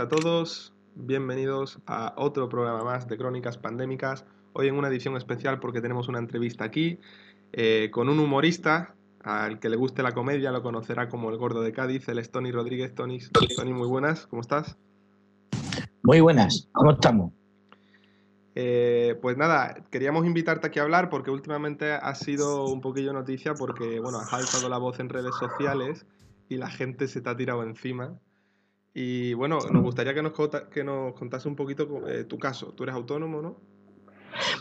a todos, bienvenidos a otro programa más de Crónicas Pandémicas. Hoy en una edición especial porque tenemos una entrevista aquí eh, con un humorista al que le guste la comedia, lo conocerá como el gordo de Cádiz, el Tony Rodríguez. Tony, Tony, muy buenas, ¿cómo estás? Muy buenas, ¿cómo estamos? Eh, pues nada, queríamos invitarte aquí a hablar porque últimamente ha sido un poquillo noticia porque, bueno, has alzado la voz en redes sociales y la gente se te ha tirado encima y bueno, nos gustaría que nos, que nos contase un poquito eh, tu caso. Tú eres autónomo, ¿no?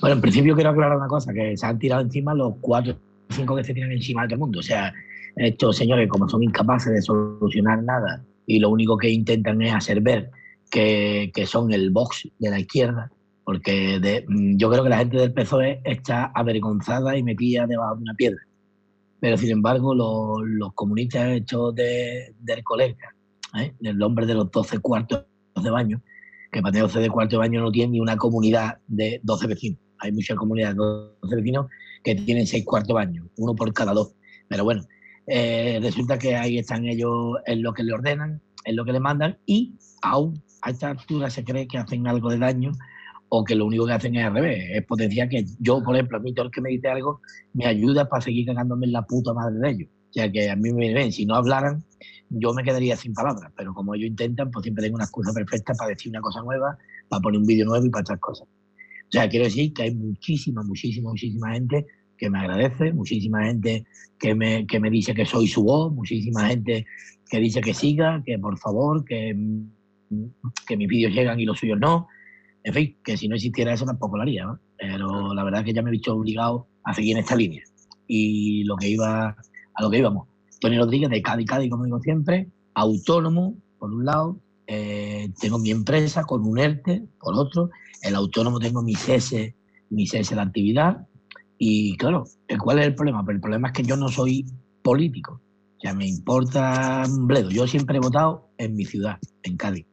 Bueno, en principio quiero aclarar una cosa, que se han tirado encima los cuatro o cinco que se tiran encima de todo el mundo. O sea, estos señores, como son incapaces de solucionar nada y lo único que intentan es hacer ver que, que son el box de la izquierda, porque de, mm, yo creo que la gente del PSOE está avergonzada y metida debajo de una piedra. Pero sin embargo, los, los comunistas hechos de, del colega ¿eh? el hombre de los 12 cuartos de baño, que para tener 12 de cuarto de baño no tiene ni una comunidad de 12 vecinos. Hay muchas comunidades de 12 vecinos que tienen 6 cuartos de baño, uno por cada dos. Pero bueno, eh, resulta que ahí están ellos en lo que le ordenan, en lo que le mandan, y aún a esta altura se cree que hacen algo de daño o que lo único que hacen es al revés, es potenciar que yo, por ejemplo, a mí todo el que me dice algo me ayuda para seguir cagándome en la puta madre de ellos. O sea que a mí me ven, si no hablaran, yo me quedaría sin palabras, pero como ellos intentan, pues siempre tengo una excusa perfecta para decir una cosa nueva, para poner un vídeo nuevo y para otras cosas. O sea, quiero decir que hay muchísima, muchísima, muchísima gente que me agradece, muchísima gente que me, que me dice que soy su voz, muchísima gente que dice que siga, que por favor, que, que mis vídeos llegan y los suyos no. En fin, que si no existiera eso tampoco lo haría, ¿no? Pero la verdad es que ya me he visto obligado a seguir en esta línea. Y lo que iba, a lo que íbamos, Tony Rodríguez de Cádiz, Cádiz, como digo siempre, autónomo, por un lado, eh, tengo mi empresa con un ERTE, por otro, el autónomo tengo mi cese, mi cese de actividad, y claro, ¿cuál es el problema? Pues el problema es que yo no soy político, o sea, me importa un bledo. Yo siempre he votado en mi ciudad, en Cádiz.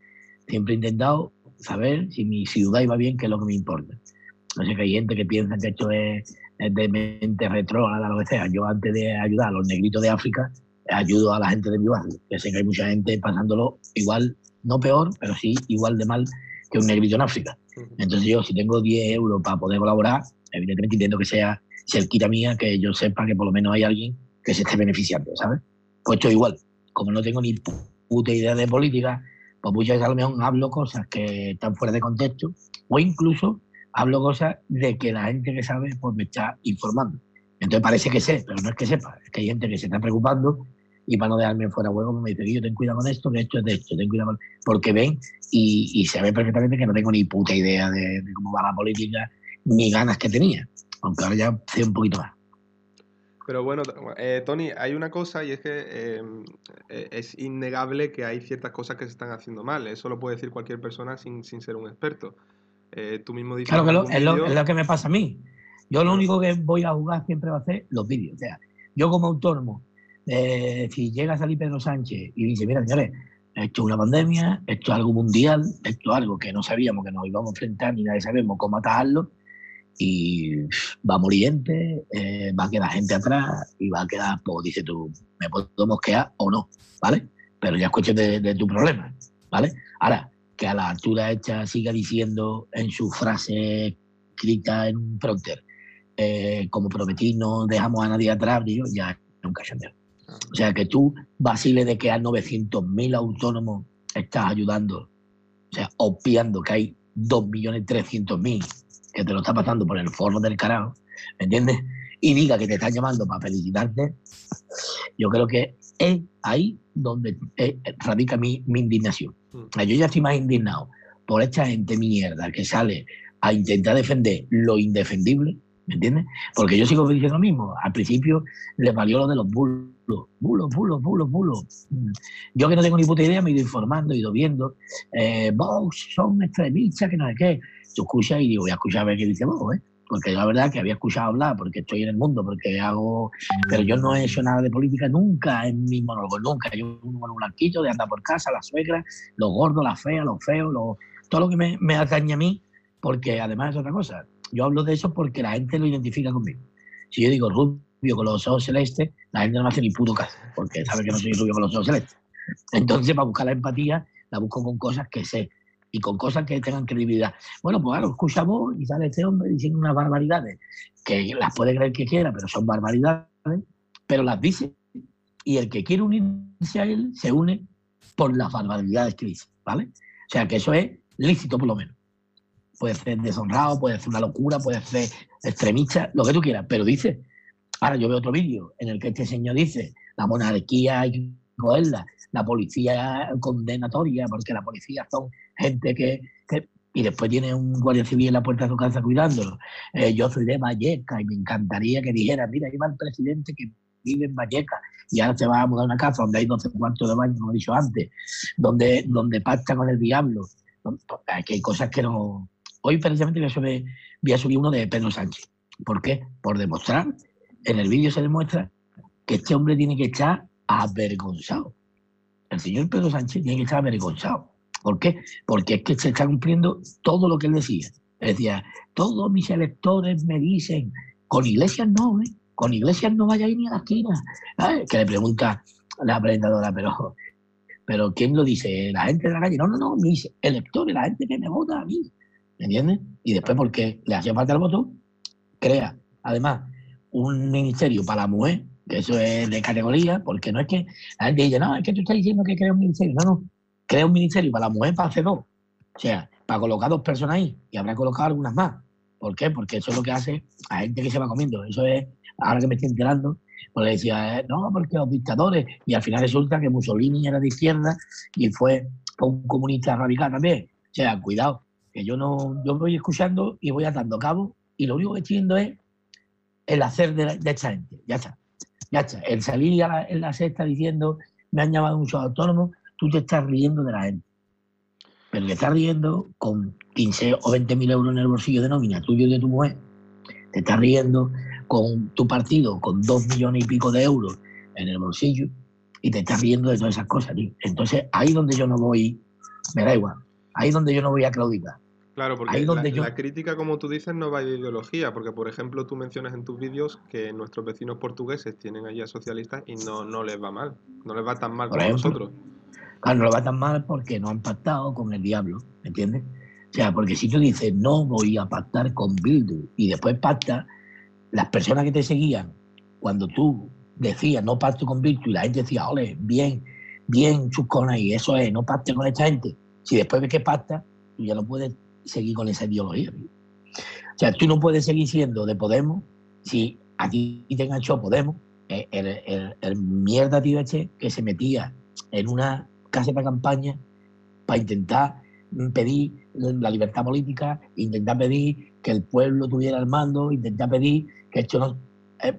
Siempre he intentado saber si mi ciudad iba bien, que es lo que me importa. No sé que hay gente que piensa que esto es de mente retrógrada, lo que sea. Yo antes de ayudar a los negritos de África, ayudo a la gente de mi barrio. Que sé que hay mucha gente pasándolo igual, no peor, pero sí igual de mal que un negrito en África. Entonces yo, si tengo 10 euros para poder colaborar, evidentemente intento que sea cerquita mía, que yo sepa que por lo menos hay alguien que se esté beneficiando, ¿sabes? Pues esto igual. Como no tengo ni puta idea de política, pues muchas veces a lo mejor hablo cosas que están fuera de contexto o incluso hablo cosas de que la gente que sabe pues me está informando. Entonces parece que sé, pero no es que sepa, es que hay gente que se está preocupando y para no dejarme fuera huevo me dice, yo ten cuidado con esto, que esto es de esto, ten cuidado con... Porque ven y, y se ve perfectamente que no tengo ni puta idea de, cómo va la política, ni ganas que tenía, aunque ahora ya sé un poquito más. Pero bueno, eh, Tony, hay una cosa y es que em, e, es innegable que hay ciertas cosas que se están haciendo mal. Eso lo puede decir cualquier persona sin, sin ser un experto. Eh, tú mismo dices. Claro que es, lo, que me pasa a mí. Yo lo único que voy a jugar siempre va a ser los vídeos. O sea, yo como autónomo, eh, si llega a salir Pedro Sánchez y dice, mira, señores, esto es una pandemia, esto es algo mundial, esto es algo que no sabíamos que nos íbamos a enfrentar ni nadie sabemos cómo atajarlo, y va a morir gente, eh, va a quedar gente atrás y va a quedar, pues dice tú, me puedo mosquear o no, ¿vale? Pero ya escuché de, de tu problema, ¿vale? Ahora, que a la altura hecha siga diciendo en su frase escrita en un pronter, eh, como prometí, no dejamos a nadie atrás, digo, ya nunca se O sea, que tú vaciles de que a 900.000 autónomos estás ayudando, o sea, obviando que hay 2.300.000 que te lo está pasando por el forno del carajo, ¿me entiendes? Y diga que te están llamando para felicitarte, yo creo que es ahí donde eh, radica mi, mi indignación. Mm. Yo ya estoy más indignado por esta gente mierda que sale a intentar defender lo indefendible, ¿me entiendes? Porque yo sigo diciendo lo mismo. Al principio les valió lo de los bulos, bulos, bulos, bulos, bulos. Mm. Yo que no tengo ni puta idea me he ido informando, he ido viendo. Eh, vos son extremistas, que no sé qué. Tú escuchas y digo, voy a escuchar a ver qué dice vos, ¿eh? Porque la verdad que había escuchado hablar, porque estoy en el mundo, porque hago, pero yo no he hecho nada de política nunca en mi monólogo, nunca. Yo un blanquito de andar por casa, la suegra, los gordos, la fea, los feos, todo lo que me, me atañe a mí, porque además es otra cosa. Yo hablo de eso porque la gente lo identifica conmigo. Si yo digo rubio con los ojos celestes, la gente no me hace ni puto caso, porque sabe que no soy rubio con los ojos celestes. Entonces, para buscar la empatía, la busco con cosas que sé y con cosas que tengan credibilidad. Bueno, pues claro, escuchamos y sale este hombre diciendo unas barbaridades, que las puede creer que quiera, pero son barbaridades, pero las dice. Y el que quiere unirse a él se une por las barbaridades que dice, ¿vale? O sea, que eso es lícito por lo menos. Puede ser deshonrado, puede ser una locura, puede ser extremista, lo que tú quieras, pero dice. Ahora yo veo otro vídeo en el que este señor dice, la monarquía hay la policía condenatoria, porque la policía son gente que, y después tiene un guardia civil en la puerta de su casa cuidándolo. Eh, yo soy de Valleca y me encantaría que dijera, mira, ahí va el presidente que vive en Valleca y ahora se va a mudar a una casa donde hay 12 cuartos de baño, como he dicho antes, donde, donde pacta con el diablo. Que hay cosas que no... Hoy precisamente voy a, subir, voy a subir uno de Pedro Sánchez. ¿Por qué? Por demostrar, en el vídeo se demuestra que este hombre tiene que estar avergonzado. El señor Pedro Sánchez tiene que estar avergonzado. ¿Por qué? Porque es que se está cumpliendo todo lo que él decía. Decía, todos mis electores me dicen, con iglesias no, ¿eh? con iglesias no vaya ni a la esquina. Que le pregunta la presentadora, pero, pero ¿quién lo dice? ¿La gente de la calle? No, no, no, mis electores, la gente que me vota a mí. ¿Me entiendes? Y después, porque le hacía falta el voto, crea, además, un ministerio para la que eso es de categoría, porque no es que la gente dice, no, es que tú estás diciendo que crea un ministerio. No, no, crea un ministerio para la mujer para hacer dos. O sea, para colocar dos personas ahí y habrá colocado algunas más. ¿Por qué? Porque eso es lo que hace a gente que se va comiendo. Eso es, ahora que me estoy enterando, pues le decía, eh, no, porque los dictadores, y al final resulta que Mussolini era de izquierda y fue un comunista radical también. O sea, cuidado, que yo no, yo voy escuchando y voy atando cabo y lo único que estoy viendo es el hacer de, de esta gente. Ya está. Ya está. El salir en la sexta diciendo, me han llamado muchos autónomos, tú te estás riendo de la gente. Pero te estás riendo con 15 o 20 mil euros en el bolsillo de nómina tuyo y de tu mujer. Te estás riendo con tu partido con 2 millones y pico de euros en el bolsillo y te estás riendo de todas esas cosas, tío. Entonces, ahí donde yo no voy, me da igual. Ahí donde yo no voy a claudicar. Claro, porque la, crítica, como tú dices, no va de ideología, porque por ejemplo tú mencionas en tus vídeos que nuestros vecinos portugueses tienen allá socialistas y no, no les va mal, no les va tan mal como nosotros. Claro, no les va tan mal porque no han pactado con el diablo, ¿me entiendes? O sea, porque si tú dices no voy a pactar con Bildu y después pacta, las personas que te seguían, cuando tú decías no pacto con Bildu y la gente decía, ole, bien, bien, chuscona, y eso es, no pacte con esta gente, si después ves que pacta, tú ya no puedes seguir con esa ideología. O sea, tú no puedes seguir siendo de Podemos si a ti te enganchó Podemos, eh, el, mierda tío este que se metía en una casa de campaña para intentar pedir la libertad política, intentar pedir que el pueblo tuviera el mando, intentar pedir que esto no... Eh,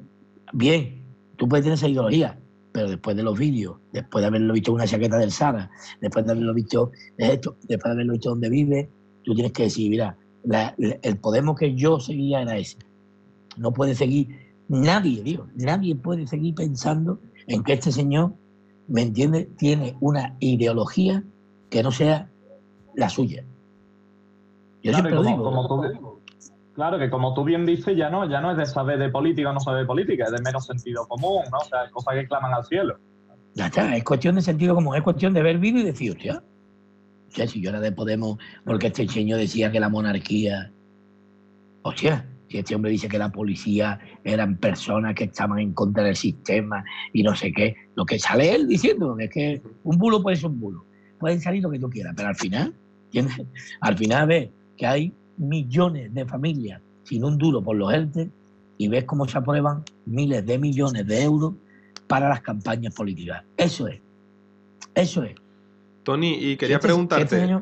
bien, tú puedes tener esa ideología, pero después de los vídeos, después de haberlo visto en una chaqueta del Sara, después de haberlo visto esto, después de haberlo visto donde vive, tú tienes que decir, mira, el Podemos que yo seguía era ese. No puede seguir, nadie, digo, nadie puede seguir pensando en que este señor, ¿me entiende?, tiene una ideología que no sea la suya. Yo claro, siempre como, digo. claro, que como tú bien dices, ya no, ya no es de saber de política o no saber de política, es de menos sentido común, ¿no? O sea, cosas que claman al cielo. Ya está, es cuestión de sentido común, es cuestión de ver vídeo y decir, hostia, o sea, si yo era de Podemos, porque este señor decía que la monarquía. O sea, si este hombre dice que la policía eran personas que estaban en contra del sistema y no sé qué, lo que sale él diciendo es que un bulo puede ser un bulo. Pueden salir lo que tú quieras, pero al final, al final ves que hay millones de familias sin un duro por los ERTE y ves cómo se aprueban miles de millones de euros para las campañas políticas. Eso es. Eso es. Tony, y quería este preguntarte, este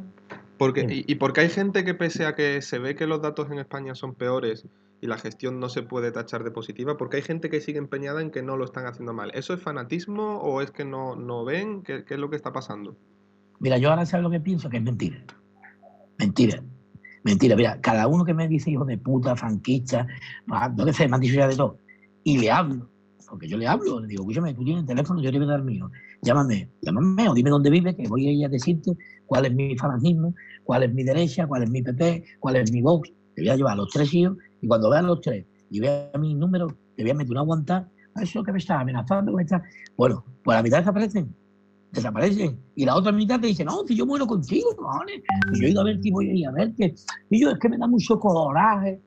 porque, y, por qué hay gente que pese a que se ve que los datos en España son peores y la gestión no se puede tachar de positiva, porque hay gente que sigue empeñada en que no lo están haciendo mal. ¿Eso es fanatismo o es que no, no ven? ¿Qué, es lo que está pasando? Mira, yo ahora sé lo que pienso, que es mentira. Mentira. Mentira. Mira, cada uno que me dice hijo de puta, franquista, no sé, me han dicho ya de todo, y le hablo, porque yo le hablo, le digo, escúchame, tú tienes el teléfono, yo te voy a dar mío llámame, llámame o dime dónde vive, que voy a ir a decirte cuál es mi fanatismo, cuál es mi derecha, cuál es mi PP, cuál es mi Vox. Te voy a llevar a los tres hijos y cuando vean los tres y vea mi número, te voy a meter una aguantar. Eso que me está amenazando, me está. Bueno, pues la mitad desaparecen. desaparecen. Y la otra mitad te dice, no, si yo muero contigo, cojones. Yo he ido a verte y voy a ir a verte. Y yo, es que me da mucho coraje.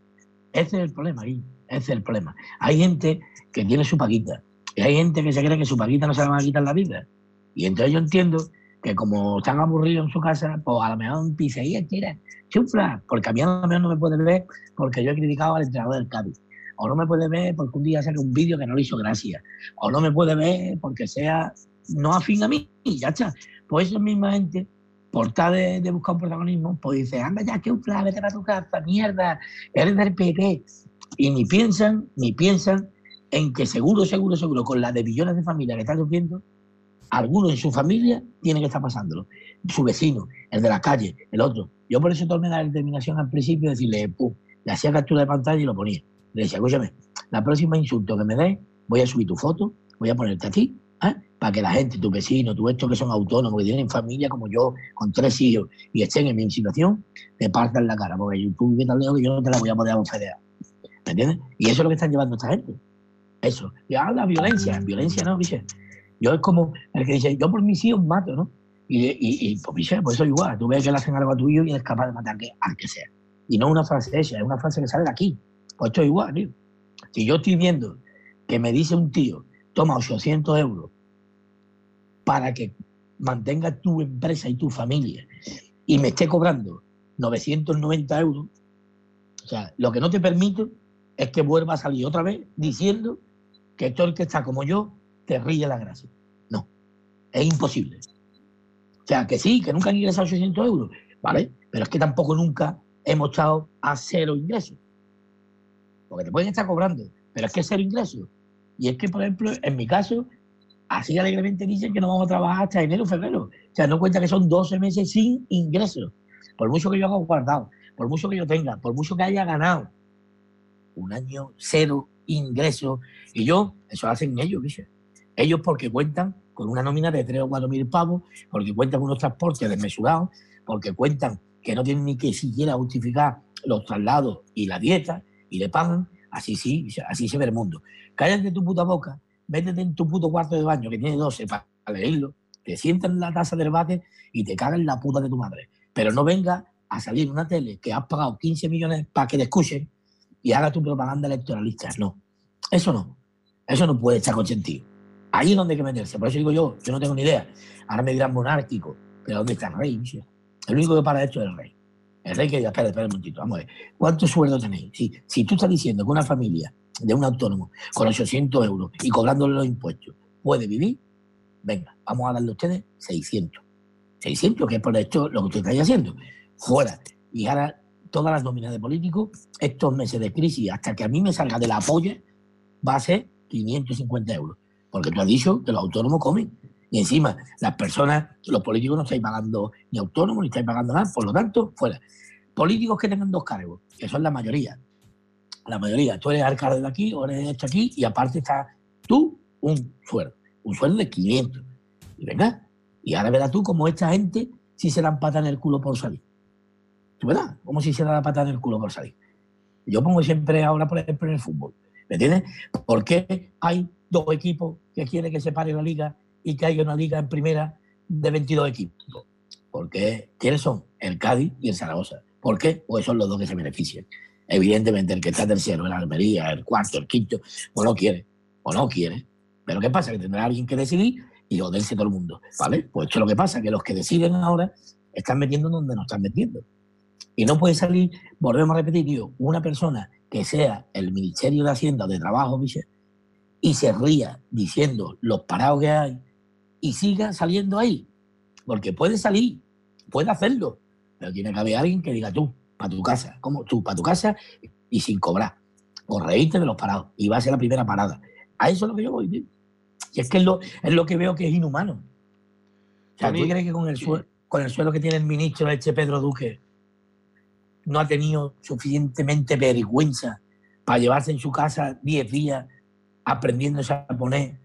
Ese es el problema ahí. Ese es el problema. Hay gente que tiene su paquita. Y hay gente que se cree que su paquita no se la van a quitar la vida. Y entonces yo entiendo que como están aburridos en su casa, pues a lo mejor un y tira, chufla, porque a mí a lo mejor no me puede ver porque yo he criticado al entrenador del Cádiz. O no me puede ver porque un día saque un vídeo que no le hizo gracia. O no me puede ver porque sea no afín a mí, y ya está. Pues esa misma gente, por tal de, buscar un protagonismo, pues dice, anda ya, que un vete para tu casa, mierda, eres del PP. Y ni piensan, ni piensan en que seguro, seguro, seguro, con la de billones de familias que están sufriendo, alguno en su familia tiene que estar pasándolo. Su vecino, el de la calle, el otro. Yo por eso tomé la determinación al principio de decirle, pum, le hacía captura de pantalla y lo ponía. Le decía, escúchame, la próxima insulto que me dé, voy a subir tu foto, voy a ponerte a ti ¿eh? para que la gente, tu vecino, tu estos que son autónomos, que tienen familia como yo, con tres hijos, y estén en mi situación, te partan la cara, porque tú vives tan lejos que yo no te la voy a poder ofrecer. ¿Me entiendes? Y eso es lo que están llevando esta gente. Eso. Y ahora la violencia, violencia no, dice. Yo es como el que dice, yo por mis hijos mato, ¿no? Y, y, y pues, pues eso igual. Tú ves que le hacen algo a tu hijo y eres capaz de matar al que sea. Y no una frase esa, es una frase que sale de aquí. Pues esto es igual, tío. Si yo estoy viendo que me dice un tío toma 800 euros para que mantenga tu empresa y tu familia y me esté cobrando 990 euros, o sea, lo que no te permito es que vuelva a salir otra vez diciendo que todo el que está como yo te ríe la gracia. No, es imposible. O sea, que sí, que nunca han ingresado 800 euros, ¿vale? Pero es que tampoco nunca hemos estado a cero ingresos. Porque te pueden estar cobrando, pero es que cero ingresos y es que, por ejemplo, en mi caso, así alegremente dicen que no vamos a trabajar hasta enero o febrero. O sea, no cuenta que son 12 meses sin ingresos. Por mucho que yo haga guardado, por mucho que yo tenga, por mucho que haya ganado. Un año cero ingresos. Y yo, eso lo hacen ellos, ¿viste? Ellos porque cuentan con una nómina de 3 o 4 mil pavos, porque cuentan con unos transportes desmesurados, porque cuentan que no tienen ni que siquiera justificar los traslados y la dieta, y le pagan. Así sí, así se ve el mundo cállate tu puta boca, métete en tu puto cuarto de baño que tiene 12 para leerlo, te sientas en la taza del bate y te cagas en la puta de tu madre. Pero no venga a salir una tele que has pagado 15 millones para que te escuchen y haga tu propaganda electoralista. No, eso no. Eso no puede estar consentido. Ahí es donde hay que meterse. Por eso digo yo, yo no tengo ni idea. Ahora me dirán monárquico, pero ¿dónde está el rey? El único que para esto es el rey. El rey que diga, espera, espera un momentito, vamos a ver. ¿Cuántos sueldos tenéis? Si, si tú estás diciendo que una familia de un autónomo con 800 euros y cobrándole los impuestos puede vivir, venga, vamos a darle a ustedes 600. 600, que es por esto lo que usted está haciendo. Fuera. Y ahora todas las nóminas de políticos, estos meses de crisis, hasta que a mí me salga de la polla, va a ser 550 euros. Porque tú has dicho que los autónomos comen. Y encima, las personas, los políticos no estáis pagando ni autónomos ni estáis pagando nada, por lo tanto, fuera. Políticos que tengan dos cargos, que son la mayoría, la mayoría, tú eres alcalde de aquí o eres esto aquí y aparte está tú un sueldo, un sueldo de 500. Y venga, y ahora verás tú cómo esta gente si se dan pata en el culo por salir. ¿Tú verás? Como si se da la pata en el culo por salir. Yo pongo siempre ahora, por ejemplo, en el fútbol. ¿Me entiendes? ¿Por qué hay dos equipos que quieren que se pare la liga y que haya una liga en primera de 22 equipos? Porque ¿quiénes son? El Cádiz y el Zaragoza. ¿Por qué? Pues son los dos que se benefician. Evidentemente, el que está tercero, el Almería, el cuarto, el quinto, pues no quiere, o no quiere. Pero ¿qué pasa? Que tendrá alguien que decidir y joderse todo el mundo. ¿Vale? Pues esto es lo que pasa, que los que deciden ahora están metiendo donde no están metiendo. Y no puede salir, volvemos a repetir, tío, una persona que sea el Ministerio de Hacienda de Trabajo, y se ría diciendo los parados que hay y siga saliendo ahí. Porque puede salir, puede hacerlo, pero tiene que haber alguien que diga tú, para tu casa, como tú, para tu casa y sin cobrar. O reírte de los parados. Y va a ser la primera parada. A eso es lo que yo voy, tío. Y es que es lo, es lo que veo que es inhumano. O sea, ¿tú crees que con el, suelo, con el suelo que tiene el ministro este Pedro Duque no ha tenido suficientemente vergüenza para llevarse en su casa 10 días aprendiéndose a poner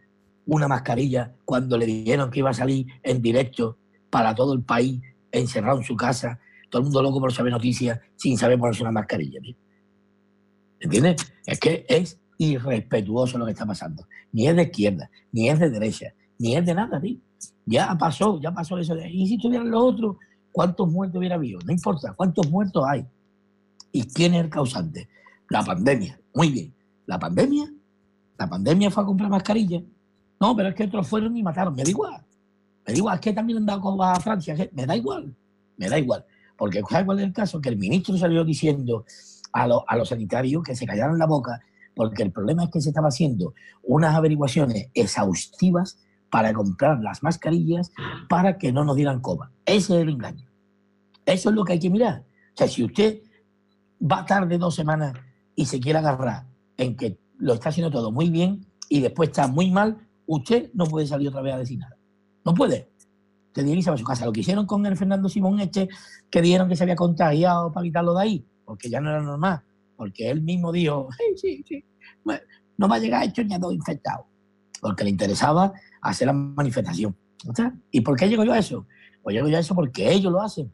una mascarilla cuando le dijeron que iba a salir en directo para todo el país encerrado en su casa todo el mundo loco por saber noticias sin saber ponerse una mascarilla. ¿Entiendes? Es que es irrespetuoso lo que está pasando. Ni es de izquierda, ni es de derecha, ni es de nada, tío. Ya pasó, ya pasó eso. Y si tuvieran los otros, ¿cuántos muertos hubiera habido? No importa, ¿cuántos muertos hay? ¿Y quién es el causante? La pandemia. Muy bien. La pandemia, la pandemia fue a comprar mascarillas. No, pero es que otros fueron y mataron. Me da igual. Me da igual. Es que también han dado a Francia. Me da igual. Me da igual. Porque ¿sabes cuál es el caso? Que el ministro salió diciendo a, a los sanitarios que se callaran la boca porque el problema es que se estaba haciendo unas averiguaciones exhaustivas para comprar las mascarillas para que no nos dieran coma. Ese es el engaño. Eso es lo que hay que mirar. O sea, si usted va tarde dos semanas y se quiere agarrar en que lo está haciendo todo muy bien y después está muy mal, usted no puede salir otra vez a decir nada. No puede. Tiene que a su casa. Lo que hicieron con el Fernando Simón Eche, que dijeron que se había contagiado para quitarlo de ahí, porque ya no era normal. Porque él mismo dijo, sí, sí, sí, no va a llegar hecho ni a dos infectados. Porque le interesaba hacer la manifestación. ¿Y por qué llego yo a eso? Pues llego yo a eso porque ellos lo hacen.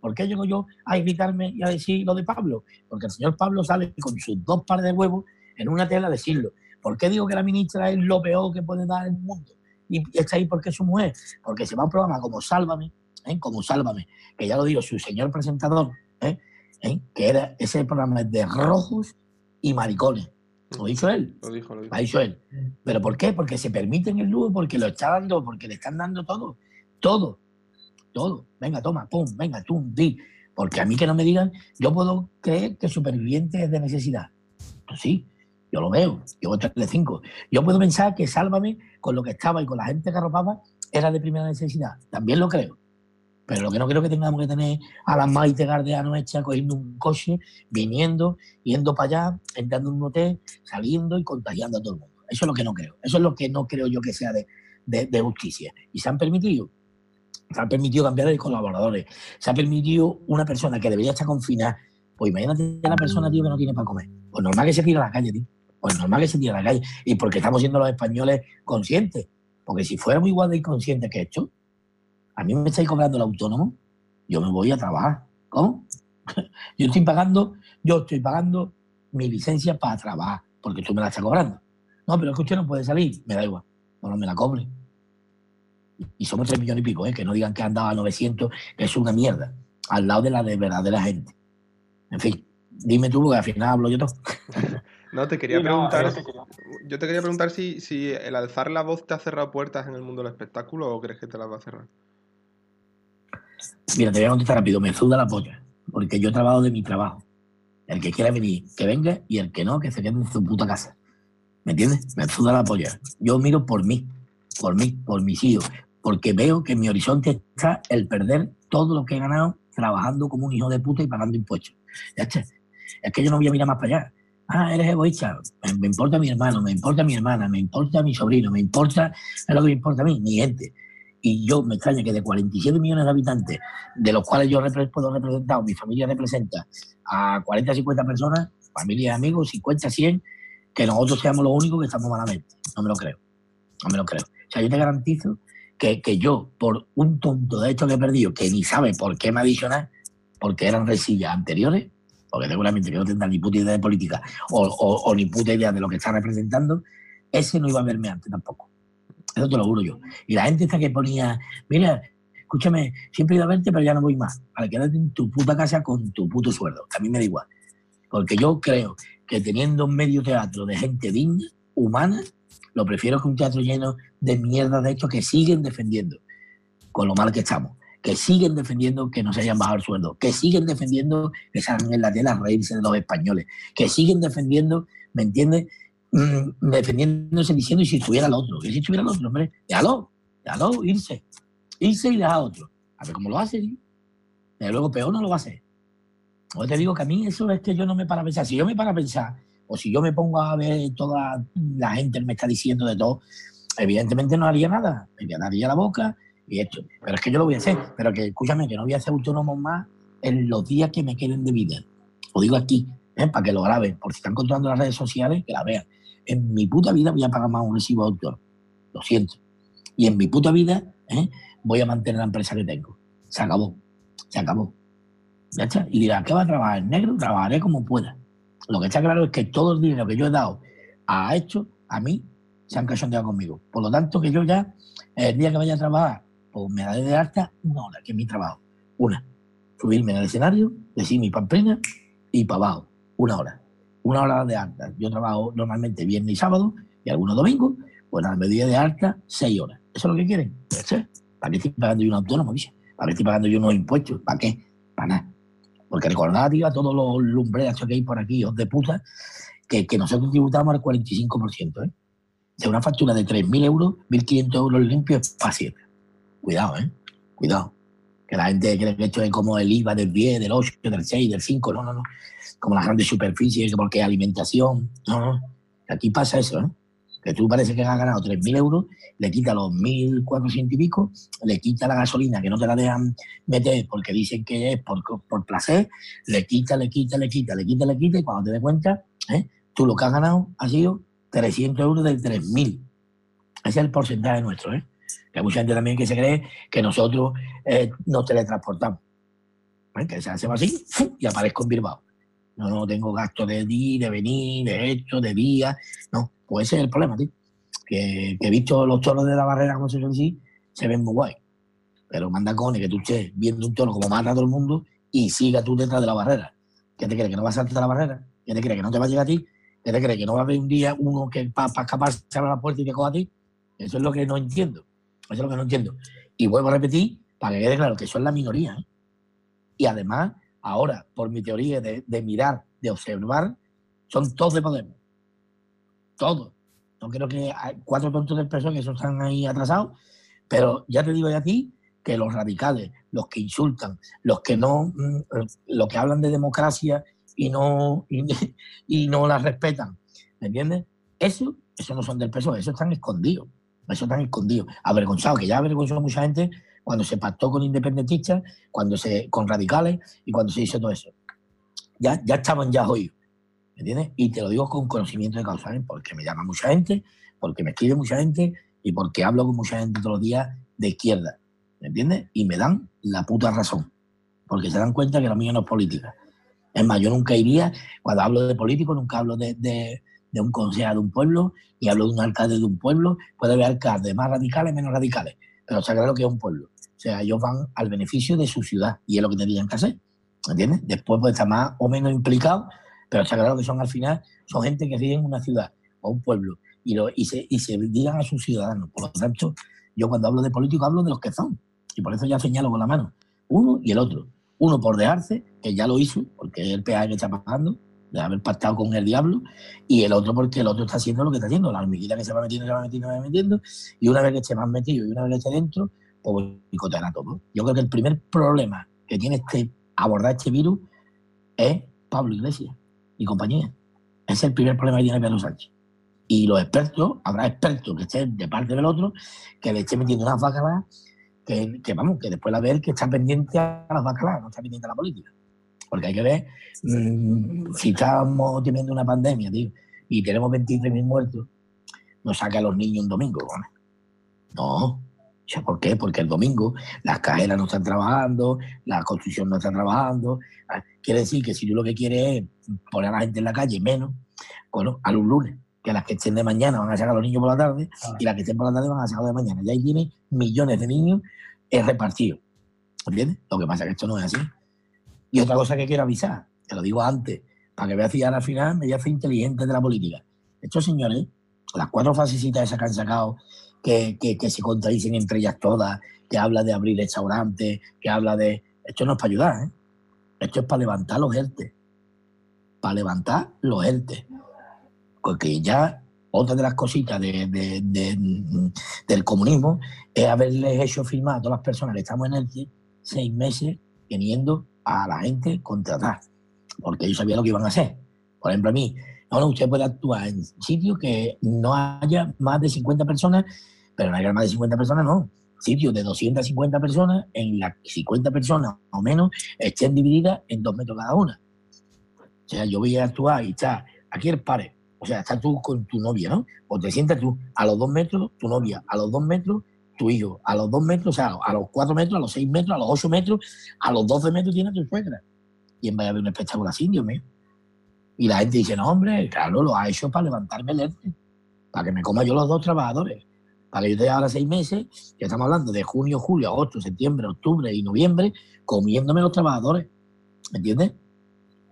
¿Por qué llego yo a gritarme y a decir lo de Pablo? Porque el señor Pablo sale con sus dos pares de huevos en una tela a decirlo. ¿Por qué digo que la ministra es lo peor que puede dar el mundo? Y está ahí porque es su mujer. Porque se va a un programa como Sálvame, ¿eh? como Sálvame, que ya lo digo, su señor presentador, ¿eh? ¿Eh? que era ese programa de rojos y maricones. Lo dijo él. Lo dijo, lo dijo. Lo dicho él. ¿Pero por qué? Porque se permiten el lujo, porque lo está dando, porque le están dando todo. Todo. Todo. Venga, toma, pum, venga, tú, di. Porque a mí que no me digan, yo puedo creer que superviviente es de necesidad. Pues sí, yo lo veo. Yo voy de cinco. Yo puedo pensar que Sálvame, con lo que estaba y con la gente que arropaba, era de primera necesidad. También lo creo. Pero lo que no creo que tengamos que tener a las Maite Gardeano hecha cogiendo un coche, viniendo, yendo para allá, entrando en un hotel, saliendo y contagiando a todo el mundo. Eso es lo que no creo. Eso es lo que no creo yo que sea de, justicia. Y se han permitido. Se han permitido cambiar de colaboradores. Se ha permitido una persona que debería estar confinada. Pues imagínate a la persona, tío, que no tiene para comer. Pues normal que se tire a la calle, tío. Pues normal que se tire a la calle. Y porque estamos siendo los españoles conscientes. Porque si fuéramos igual de inconscientes que esto, a mí me estáis cobrando el autónomo, yo me voy a trabajar. ¿Cómo? yo estoy pagando, yo estoy pagando mi licencia para trabajar, porque tú me la estás cobrando. No, pero es que usted no puede salir, me da igual, no, me la cobre. Y somos tres millones y pico, ¿eh? que no digan que han dado a 900, que es una mierda, al lado de la de verdadera gente. En fin, dime tú, porque al final hablo yo todo. No, te quería preguntar. Yo te quería preguntar si, si el alzar la voz te ha cerrado puertas en el mundo del espectáculo o crees que te las va a cerrar. Mira, te voy a contestar rápido, me suda la polla, porque yo trabajo de mi trabajo. El que quiera venir, que venga, y el que no, que se quede en su puta casa. ¿Me entiendes? Me suda la polla. Yo miro por mí, por mí, por mis hijos, porque veo que en mi horizonte está el perder todo lo que he ganado trabajando como un hijo de puta y pagando impuestos. Ya está. Es que yo no voy a mirar más para allá. Ah, eres egoísta. Me, importa mi hermano, me importa mi hermana, me importa mi sobrino, me importa es lo que me importa a mí, mi gente y yo me extraña que de 47 millones de habitantes, de los cuales yo puedo representar, mi familia representa a 40, 50 personas, familia, amigos, 50, 100, que nosotros seamos los únicos que estamos malamente. No me lo creo. No me lo creo. O sea, yo te garantizo que, que yo, por un tonto de esto que he perdido, que ni sabe por qué me adicionar, porque eran resillas anteriores, porque seguramente que no tendrá ni puta idea de política o, o ni puta idea de lo que está representando, ese no iba a verme antes tampoco. Eso te lo juro yo. Y la gente está que ponía, mira, escúchame, siempre he ido a verte, pero ya no voy más. Para quedarte en tu puta casa con tu puto sueldo. A mí me da igual. Porque yo creo que teniendo un medio teatro de gente digna, humana, lo prefiero que un teatro lleno de mierda de estos que siguen defendiendo, con lo mal que estamos, que siguen defendiendo que no se hayan bajado el sueldo, que siguen defendiendo que salgan en la tela a reírse de los españoles, que siguen defendiendo, ¿me entiendes? Mm, defendiéndose diciendo y si estuviera el otro, que si estuviera el otro, hombre, déjalo, déjalo, irse, irse y dejar a otro. A ver cómo lo hace. ¿sí? luego peor no lo va a hacer. O te digo que a mí eso es que yo no me para pensar. Si yo me para a pensar, o si yo me pongo a ver toda la gente me está diciendo de todo, evidentemente no haría nada. Me daría la boca y esto. Pero es que yo lo voy a hacer. Pero que escúchame, que no voy a ser autónomo más en los días que me queden de vida. Lo digo aquí, ¿eh? para que lo graben. Por si están controlando las redes sociales, que la vean en mi puta vida voy a pagar más un recibo autor. Lo siento. Y en mi puta vida ¿eh? voy a mantener la empresa que tengo. Se acabó. Se acabó. ¿Ya está? Y dirá, ¿qué va a trabajar? ¿En negro? Trabajaré como pueda. Lo que está claro es que todo el dinero que yo he dado a esto, a mí, se han cachondeado conmigo. Por lo tanto, que yo ya, el día que vaya a trabajar pues me daré de alta una hora, que es mi trabajo. Una. Subirme al escenario, decir mi pamplina y para abajo. Una hora. Una hora de alta. Yo trabajo normalmente viernes y sábado y algunos domingos. Pues a la medida de alta, seis horas. ¿Eso es lo que quieren? ¿Para qué estoy pagando yo un autónomo? Dice? ¿Para qué estoy pagando yo unos impuestos? ¿Para qué? Para nada. Porque recordad, tío, a todos los lumbreras que hay por aquí, os de puta, que, que nosotros tributamos al 45%, ¿eh? De una factura de 3.000 euros, 1.500 euros limpios para siempre. Cuidado, ¿eh? Cuidado. Que la gente cree que esto es como el IVA del 10, del 8, del 6, del 5. No, no, no. Como las grandes superficies, porque alimentación. No, no. Aquí pasa eso, ¿eh? Que tú parece que has ganado 3.000 euros, le quita los 1.400 y pico, le quita la gasolina que no te la dejan meter porque dicen que es por, por placer, le quita, le quita, le quita, le quita, le quita, y cuando te des cuenta, ¿eh? tú lo que has ganado ha sido 300 euros de 3.000. Ese es el porcentaje nuestro, ¿eh? Que hay mucha gente también que se cree que nosotros eh, nos teletransportamos. ¿eh? Que se hace así y aparezco en Bilbao. No, no tengo gasto de ir, de venir, de esto, de día. No, pues ese es el problema, tío. Que, he visto los toros de la barrera, como se dice se ven muy guay. Pero manda cone que tú estés viendo un toro como mata a todo el mundo y siga tú detrás de la barrera. ¿Qué te crees? ¿Que no vas a saltar la barrera? ¿Qué te crees? ¿Que no te va a llegar a ti? ¿Qué te crees? ¿Que no va a haber un día uno que para escapar se abra la puerta y te coja a ti? Eso es lo que no entiendo. Eso es lo que no entiendo. Y vuelvo a repetir, para que quede claro que eso es la minoría. ¿eh? Y además, ahora, por mi teoría de, mirar, de observar, son todos de Podemos. Todos. No creo que hay cuatro tontos del PSOE que eso están ahí atrasados, pero ya te digo ya a ti que los radicales, los que insultan, los que no, mm, los que hablan de democracia y no, y, no la respetan, ¿me entiendes? Eso, eso no son del PSOE, eso están escondidos. Eso están escondidos. Avergonzado, que ya avergonzó a mucha gente cuando se pactó con independentistas, cuando se, con radicales y cuando se hizo todo eso. Ya, ya estaban ya oídos. ¿Me entiendes? Y te lo digo con conocimiento de causa, ¿eh? porque me llama mucha gente, porque me escribe mucha gente y porque hablo con mucha gente todos los días de izquierda. ¿Me entiendes? Y me dan la puta razón. Porque se dan cuenta que lo mío no es política. Es más, yo nunca iría, cuando hablo de político, nunca hablo de un consejo de un pueblo y hablo de un alcalde de un pueblo. Puede haber alcaldes más radicales, menos radicales, pero está claro que es un pueblo. O sea, ellos van al beneficio de su ciudad y es lo que tendrían que hacer. ¿Entiendes? Después puede estar más o menos implicado, pero está claro que son al final, son gente que vive en una ciudad o un pueblo y, lo, y, se, y se digan a sus ciudadanos. Por lo tanto, yo cuando hablo de políticos hablo de los que son. Y por eso ya señalo con la mano. Uno y el otro. Uno por dejarse, que ya lo hizo, porque es el peaje que está pagando, de haber pactado con el diablo, y el otro porque el otro está haciendo lo que está haciendo, la hormiguita que se va metiendo, se va metiendo, se va metiendo, y una vez que esté más metido y una vez que esté dentro, pues boicoteará todo. Yo creo que el primer problema que tiene este abordar este virus es Pablo Iglesias y compañía. Ese es el primer problema que tiene Pedro Sánchez. Y los expertos, habrá expertos que estén de parte del otro, que le estén metiendo unas vacas que, que vamos, que después la ver que está pendiente a las vacas no está pendiente a la política. Porque hay que ver, mm, si estamos teniendo una pandemia, tío, y tenemos 23.000 muertos, nos saca a los niños un domingo. No. ¿Por qué? Porque el domingo las cajeras no están trabajando, la construcción no está trabajando. Ah, quiere decir que si tú lo que quieres es poner a la gente en la calle menos, bueno, a los lunes, que las que estén de mañana van a sacar a los niños por la tarde ah. y las que estén por la tarde van a sacar de mañana. Y ahí tiene millones de niños repartidos. ¿Entiendes? Lo que pasa es que esto no es así. Y otra cosa que quiero avisar, te lo digo antes, para que veas si al final me hacer inteligente de la política. Estos señores, las cuatro fasecitas esas que han sacado, que, que, se contradicen entre ellas todas, que habla de abrir restaurantes, que habla de... Esto no es para ayudar, ¿eh? Esto es para levantar los ERTE. Para levantar los ERTE. Porque ya otra de las cositas de, de, del comunismo es haberles hecho firmar a todas las personas que estamos en ERTE seis meses teniendo a la gente contratar, porque ellos sabían lo que iban a hacer. Por ejemplo, a mí, no, usted puede actuar en sitios que no haya más de 50 personas, pero no haya más de 50 personas, no. Sitios de 250 personas, en las 50 personas o menos estén divididas en dos metros cada una. O sea, yo voy a actuar y está aquí el pare. O sea, está tú con tu novia, ¿no? O te sientas tú a los dos metros, tu novia, a los dos metros, tu hijo a los dos metros, o sea, a los cuatro metros, a los seis metros, a los ocho metros, a los doce metros tiene tu suegra. Y en vez de haber un espectáculo así, Dios mío. Y la gente dice, no, hombre, claro, lo ha hecho para levantarme el ERTE, para que me coma yo los dos trabajadores. Para que yo te ahora seis meses, que estamos hablando de junio, julio, agosto, septiembre, octubre y noviembre, comiéndome los trabajadores. ¿Me entiendes?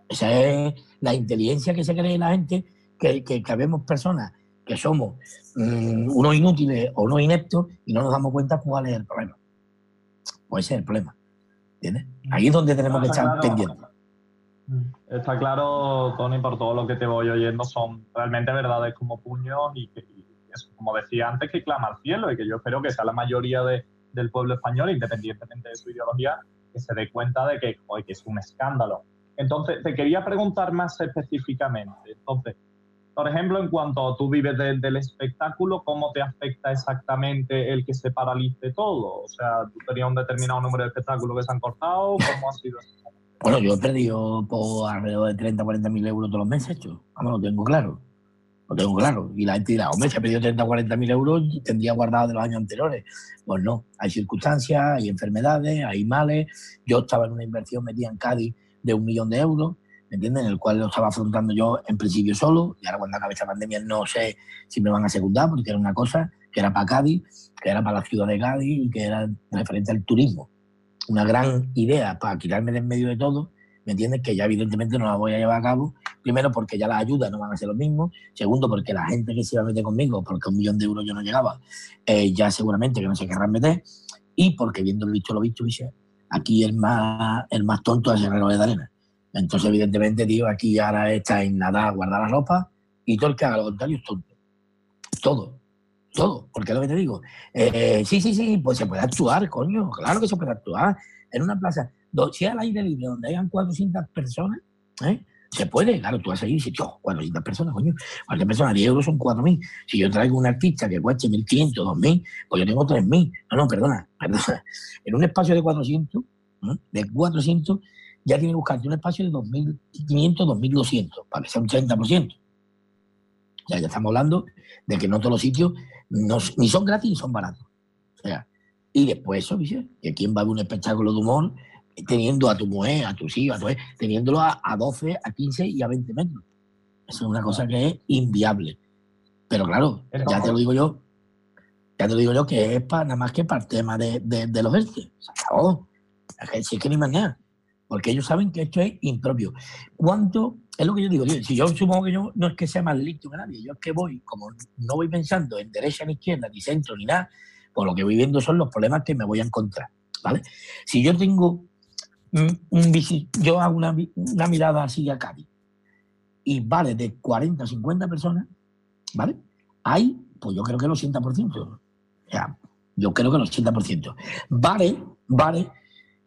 Esa es la inteligencia que se cree la gente, que, que, habemos personas que somos mm, unos inútiles o unos ineptos y no nos damos cuenta cuál es el problema. Puede ser el problema. ¿Entiendes? Ahí es donde tenemos que estar pendientes. Está claro, Tony, por todo lo que te voy oyendo, son realmente verdades como puños y, que, como decía antes, que clama al cielo y que yo espero que sea la mayoría del pueblo español, independientemente de su ideología, que se dé cuenta de que, que es un escándalo. Entonces, te quería preguntar más específicamente. Entonces, por ejemplo, en cuanto tú vives del espectáculo, ¿cómo te afecta exactamente el que se paralice todo? O sea, ¿tú tenías un determinado número de espectáculos que se han cortado? ¿Cómo ha sido? Bueno, yo he perdido por alrededor de 30 40 mil euros todos los meses, hecho. Vamos, lo tengo claro. Lo tengo claro. Y la gente dirá, hombre, si ha perdido 30 o 40 mil euros, tendría guardado de los años anteriores. Pues no, hay circunstancias, hay enfermedades, hay males. Yo estaba en una inversión metida en Cádiz de un millón de euros, ¿me entiendes? En el cual lo estaba afrontando yo en principio solo. Y ahora cuando acabe esta pandemia no sé si me van a secundar, porque era una cosa que era para Cádiz, que era para la ciudad de Cádiz y que era referente al turismo una gran idea para quitarme de en medio de todo, ¿me entiendes? Que ya evidentemente no la voy a llevar a cabo. Primero, porque ya las ayudas no van a ser lo mismo. Segundo, porque la gente que se iba a meter conmigo, porque un millón de euros yo no llegaba, eh, ya seguramente que no se querrán meter. Y porque viendo visto lo visto, aquí el más, el más tonto es el reloj de arena. Entonces, evidentemente, tío, aquí ahora está en nada, guardar la ropa y todo el que haga lo contrario es tonto. Todo todo, porque es lo que te digo. Eh, sí, sí, sí, pues se puede actuar, coño, claro que se puede actuar. En una plaza, si al aire libre, donde hayan 400 personas, ¿eh? se puede, claro, tú vas a ir y dices, 400 personas, coño, cualquier persona, 10 euros son 4.000. Si yo traigo un artista que cueste 1.500, 2.000, pues yo tengo 3.000. No, no, perdona, perdona. En un espacio de 400, de 400, ya tiene que buscarte un espacio de 2.500, 2.200, para que sea un 30%. Ya, ya estamos hablando de que no todos los sitios ni son gratis ni son baratos. O sea, y después eso, que quién va a ver un espectáculo de humor teniendo a tu mujer, a tus hijos, a tu, teniéndolo a, 12, a 15 y a 20 metros. Eso es una cosa que es inviable. Pero claro, ya te lo digo yo, ya te lo digo yo que es para nada más que para el tema de, de, los verdes. Se acabó. Si es que ni más nada. Porque ellos saben que esto es impropio. ¿Cuánto es lo que yo digo, si yo supongo que yo no es que sea más listo que nadie, yo es que voy, como no voy pensando en derecha ni izquierda, ni centro, ni nada, pues lo que voy viendo son los problemas que me voy a encontrar, ¿vale? Si yo tengo un, yo hago una, mirada así a Cádiz y vale de 40 a 50 personas, ¿vale? Hay, pues yo creo que el 80%, o sea, yo creo que el 80%. Vale, vale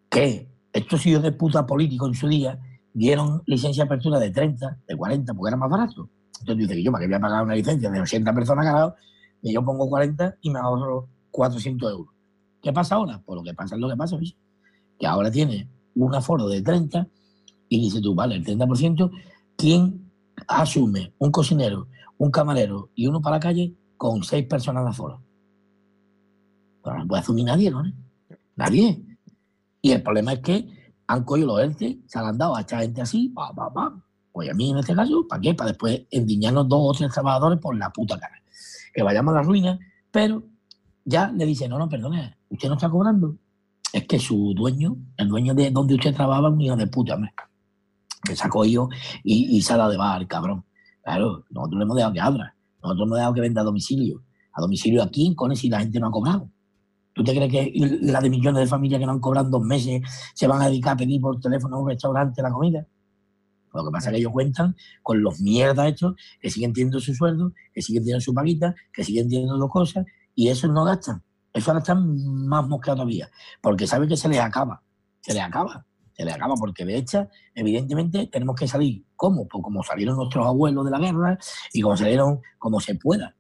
que estos hijos de puta políticos en su día dieron licencia de apertura de 30, de 40, porque era más barato. Entonces dice que yo, ¿para qué voy a pagar una licencia de 80 personas cada Y yo pongo 40 y me ahorro 400 euros. ¿Qué pasa ahora? Pues lo que pasa es lo que pasa, que ahora tiene un aforo de 30 y dice tú, vale, el 30%, ¿quién asume un cocinero, un camarero y uno para la calle con seis personas de aforo? Pues no puede asumir nadie, ¿no? Nadie. Y el problema es que han cogido los ERTE, se han dado a esta gente así, pa, pa, pa. Pues a mí en este caso, ¿para qué? Para después endiñarnos dos o tres trabajadores por la puta cara. Que vayamos a la ruina, pero ya le dice, no, no, perdone, usted no está cobrando. Es que su dueño, el dueño de donde usted trabajaba, un hijo de puta, hombre. Que se ha cogido y, se ha dado de bar, cabrón. Claro, nosotros le hemos dejado que abra. Nosotros hemos dejado que venda a domicilio. A domicilio aquí, con si la gente no ha cobrado. ¿Tú te crees que la de millones de familias que no han cobrado dos meses se van a dedicar a pedir por teléfono a un restaurante la comida? Lo que pasa es que ellos cuentan con los mierdas estos que siguen teniendo su sueldo, que siguen teniendo su paguita, que siguen teniendo dos cosas y eso no gastan. Eso ahora están más mosqueados todavía, porque saben que se les acaba, se les acaba, se les acaba, porque de hecho, evidentemente, tenemos que salir. ¿Cómo? Pues como salieron nuestros abuelos de la guerra y como salieron, como se pueda.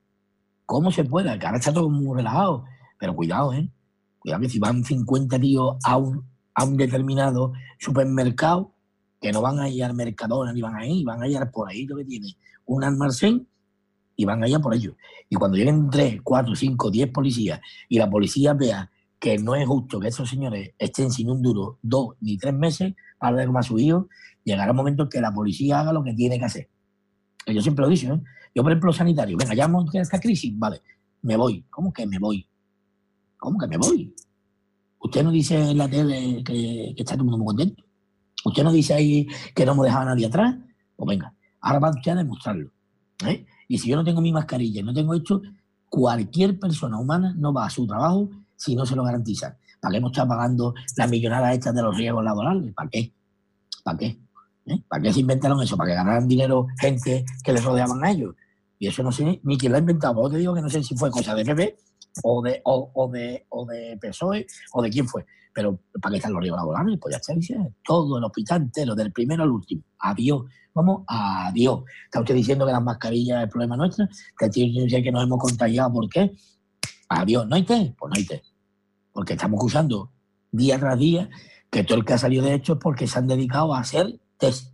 ¿Cómo se pueda? Que ahora está todo muy relajado. Pero cuidado, ¿eh? Cuidado que si van 50 tíos a un, a un determinado supermercado, que no van a ir al Mercadona ni van a ir, van a ir por ahí lo que tiene un almacén y van a ir por ello. Y cuando lleguen 3, 4, 5, 10 policías y la policía vea que no es justo que esos señores estén sin un duro dos ni tres meses para ver cómo a su hijo, llegará un momento en que la policía haga lo que tiene que hacer. Yo siempre lo he dicho, ¿eh? Yo, por ejemplo, sanitario, venga, ya hemos esta crisis, vale, me voy. ¿Cómo que me voy? ¿Cómo que me voy? Usted no dice en la tele que, está todo el mundo muy contento. Usted no dice ahí que no me dejaba nadie atrás. Pues venga, ahora va usted a demostrarlo. ¿eh? Y si yo no tengo mi mascarilla no tengo esto, cualquier persona humana no va a su trabajo si no se lo garantiza. ¿Para qué no está pagando las millonadas estas de los riesgos laborales? ¿Para qué? ¿Para qué? ¿Eh? ¿Para qué se inventaron eso? ¿Para que ganaran dinero gente que les rodeaban a ellos? Y eso no sé ni quién lo ha inventado. Vos te digo que no sé si fue cosa de PP o de, o, de, o de PSOE o de quién fue. Pero ¿para qué están los riesgos laborales? Pues ya está, dice, todo el hospital entero, del primero al último. Adiós. Vamos, adiós. Está usted diciendo que las mascarillas es el problema nuestro. Está diciendo que nos hemos contagiado. ¿Por qué? Adiós. ¿No hay té? Pues no hay té. Porque estamos usando día tras día que todo el que ha salido de hecho es porque se han dedicado a hacer test.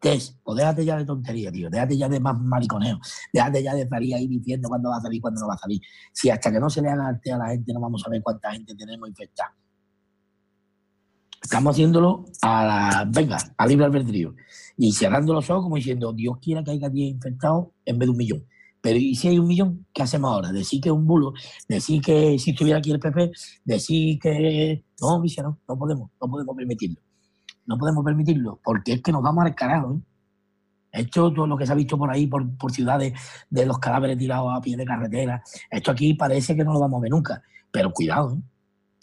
Test. O déjate ya de tontería, tío. Déjate ya de más mariconeo. Déjate ya de estar ahí diciendo cuándo va a salir, cuándo no va a salir. Si hasta que no se le haga arte a la gente no vamos a ver cuánta gente tenemos infectada. Estamos haciéndolo a la, venga, a libre albedrío. Y cerrando los ojos como diciendo, Dios quiera que haya 10 infectados en vez de un millón. Pero ¿y si hay un millón? ¿Qué hacemos ahora? Decir que es un bulo, decir que si estuviera aquí el PP, decir que... No, Vicia, no, no podemos, no podemos permitirlo. No podemos permitirlo, porque es que nos vamos al carajo. ¿eh? Esto, todo lo que se ha visto por ahí, por, por ciudades, de los cadáveres tirados a pie de carretera, esto aquí parece que no lo vamos a ver nunca. Pero cuidado, ¿eh?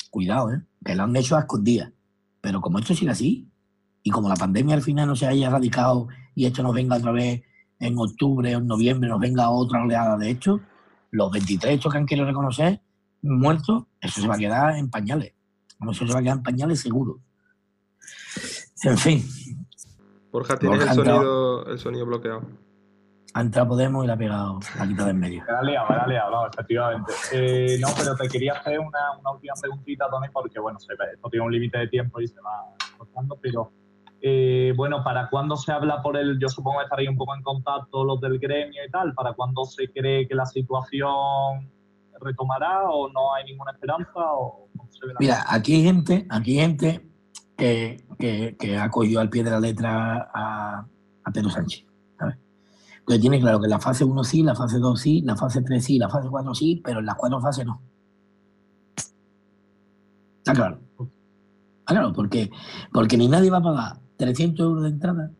cuidado, ¿eh? que lo han hecho a escondidas. Pero como esto sigue así, y como la pandemia al final no se haya erradicado y esto nos venga otra vez en octubre o en noviembre, nos venga otra oleada de hecho, los 23 estos que han querido reconocer muertos, eso se va a quedar en pañales. Eso se va a quedar en pañales seguro. En fin. Borja, tienes el, sonido, el sonido bloqueado. Ha entrado Podemos y la ha pegado la quita de en medio. Me la liado, me la liado, no, efectivamente. Eh, no, pero te quería hacer una, una última preguntita, Tony, porque bueno, se, esto tiene un límite de tiempo y se va cortando, pero eh, bueno, ¿para cuándo se habla por el, yo supongo que estaría un poco en contacto los del gremio y tal, ¿para cuándo se cree que la situación retomará o no hay ninguna esperanza? O Mira, aquí hay gente, aquí hay gente que, que, cogido al pie de la letra a, a Pedro Sánchez. Entonces tiene claro que la fase 1 sí, la fase 2 sí, la fase 3 sí, la fase 4 sí, pero en las cuatro fases no. Está claro. Está claro, porque, porque ni nadie va a pagar 300 euros de entrada,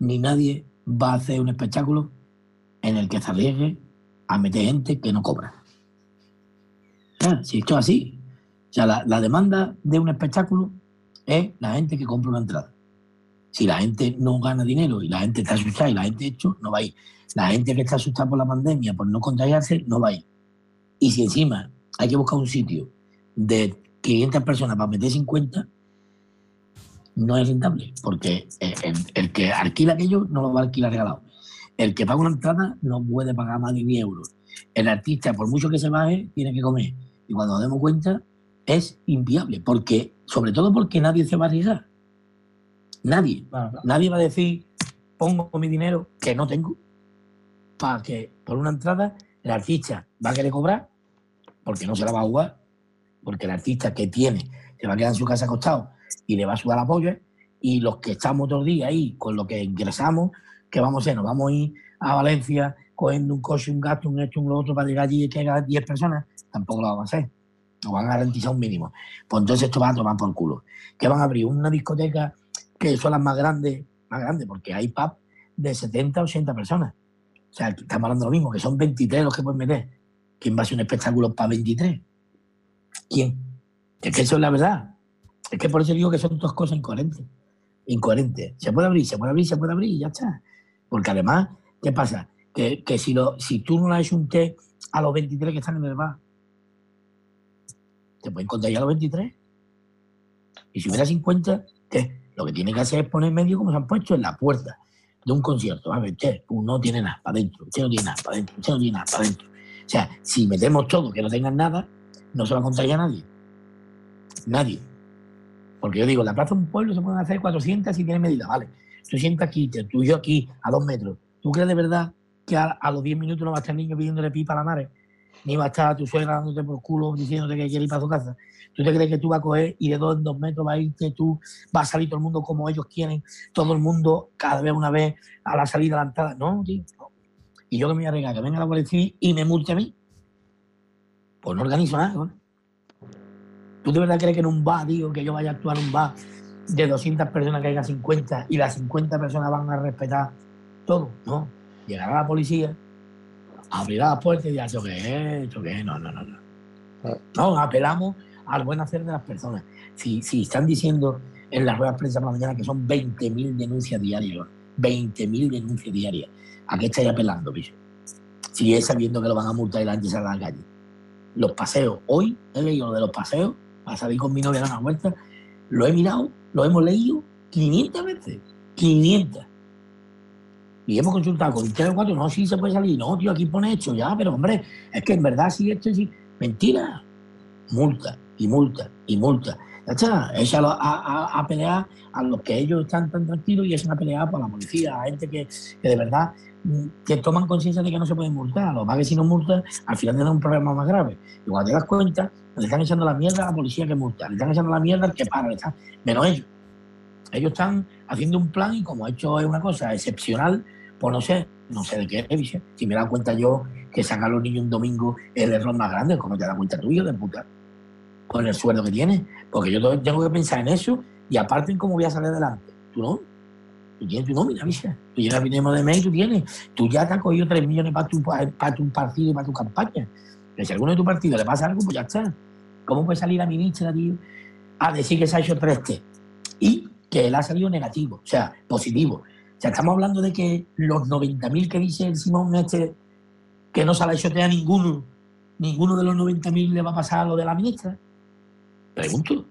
ni nadie va a hacer un espectáculo en el que se arriesgue a meter gente que no cobra. si esto es así, o sea, la, demanda de un espectáculo es la gente que compra una entrada. Si la gente no gana dinero y la gente está asustada y la gente hecho, no va a ir. La gente que está asustada por la pandemia, por no contagiarse, no va a ir. Y si encima hay que buscar un sitio de 500 personas para meter 50, no es rentable, porque el, que alquila aquello no lo va a alquilar regalado. El que paga una entrada no puede pagar más de 10 euros. El artista, por mucho que se baje, tiene que comer. Y cuando nos demos cuenta, es inviable, porque, sobre todo porque nadie se va a arriesgar. Nadie. Nadie va a decir, pongo mi dinero que no tengo, para que por una entrada el artista va a querer cobrar, porque no se la va a jugar, porque el artista que tiene se va a quedar en su casa acostado y le va a sudar la polla, y los que estamos otro día ahí con lo que ingresamos, que vamos a hacer? Nos vamos a ir a Valencia cogiendo un coche, un gasto, un esto, un otro para llegar allí y que haya 10 personas, tampoco lo vamos a hacer. Nos van a garantizar un mínimo. Pues entonces esto va a tomar por culo. Que van a abrir una discoteca que son las más grandes, más grandes, porque hay pub de 70 80 personas. O sea, estamos hablando de lo mismo, que son 23 los que pueden meter. ¿Quién va a hacer un espectáculo para 23? ¿Quién? Es que eso es la verdad. Es que por eso digo que son dos cosas incoherentes. Incoherentes. Se puede abrir, se puede abrir, se puede abrir y ya está. Porque además, ¿qué pasa? Que, si, tú no le haces un té a los 23 que están en el bar, te pueden contagiar a los 23. Y si hubiera 50, ¿qué? Lo que tiene que hacer es poner medio como se han puesto en la puerta de un concierto. A ver, usted no tiene nada para adentro, usted no tiene nada para adentro, usted no tiene nada para adentro. O sea, si metemos todo que no tengan nada, no se va a contagiar a nadie. Nadie. Porque yo digo, la plaza de un pueblo se pueden hacer 400 si tiene medida, vale. Tú sientas aquí, tú y yo aquí, a dos metros. ¿Tú crees de verdad que a, los 10 minutos no va a estar el niño pidiéndole pipa a la madre? Ni va a estar tu suegra dándote por culo diciéndote que quiere ir para su casa. ¿Tú te crees que tú vas a coger y de dos en dos metros va a irte tú, va a salir todo el mundo como ellos quieren, todo el mundo cada vez una vez a la salida de la entrada? No, tío. Y yo que me voy a regar, que venga la policía y me multe a mí. Pues no organizo nada. ¿Tú de verdad crees que en un bar, digo, que yo vaya a actuar en un bar de 200 personas que haya 50 y las 50 personas van a respetar todo? No. Llegará la policía, abrirá las puertas y dirá, ¿esto qué? ¿Esto qué? No, no, no. No, ah. no apelamos al buen hacer de las personas. Si, si están diciendo en las ruedas de prensa por la mañana que son 20.000 denuncias diarias, 20.000 denuncias diarias, ¿a qué estáis apelando, bicho? Si es sabiendo que lo van a multar y la gente sale a la calle. Los paseos, hoy he leído lo de los paseos, para salir con mi novia a dar una vuelta, lo he mirado, lo hemos leído 500 veces. 500. Y hemos consultado con tres o cuatro, no, sí se puede salir. No, tío, aquí pone hecho ya, pero hombre, es que en verdad sí esto es mentira. Multa y multa y multa. Ya está, échalo a, a, pelear a los que ellos están tan tranquilos y es una pelea por la policía, a gente que, que de verdad mm, que toman conciencia de que no se pueden multar. Lo más que si no multan, al final te un problema más grave. Y cuando te das cuenta, le están echando la mierda a la policía que multa, le están echando la mierda al que para, menos ellos. Ellos están haciendo un plan y como ha hecho es una cosa excepcional, pues no sé, no sé de qué es. Si me he dado cuenta yo que sacar a los niños un domingo es el error más grande, como te das cuenta tú, hijo de puta, con el sueldo que tienes. Porque yo tengo que pensar en eso y aparte en cómo voy a salir adelante. Tú no. Tú tienes tu nómina, bicha. Tú llegas fin de mes tú tienes. Tú ya te has cogido 3 millones para tu, para tu partido y para tu campaña. Que si a alguno de tu partido le pasa algo, pues ya está. ¿Cómo puede salir la ministra, tío, a decir que se ha hecho tres test? Y que él ha salido negativo, o sea, positivo. O sea, estamos hablando de que los 90.000 que dice el Simón este, que no se le ha hecho a ninguno, ninguno de los 90.000 le va a pasar a lo de la ministra. Pregunto.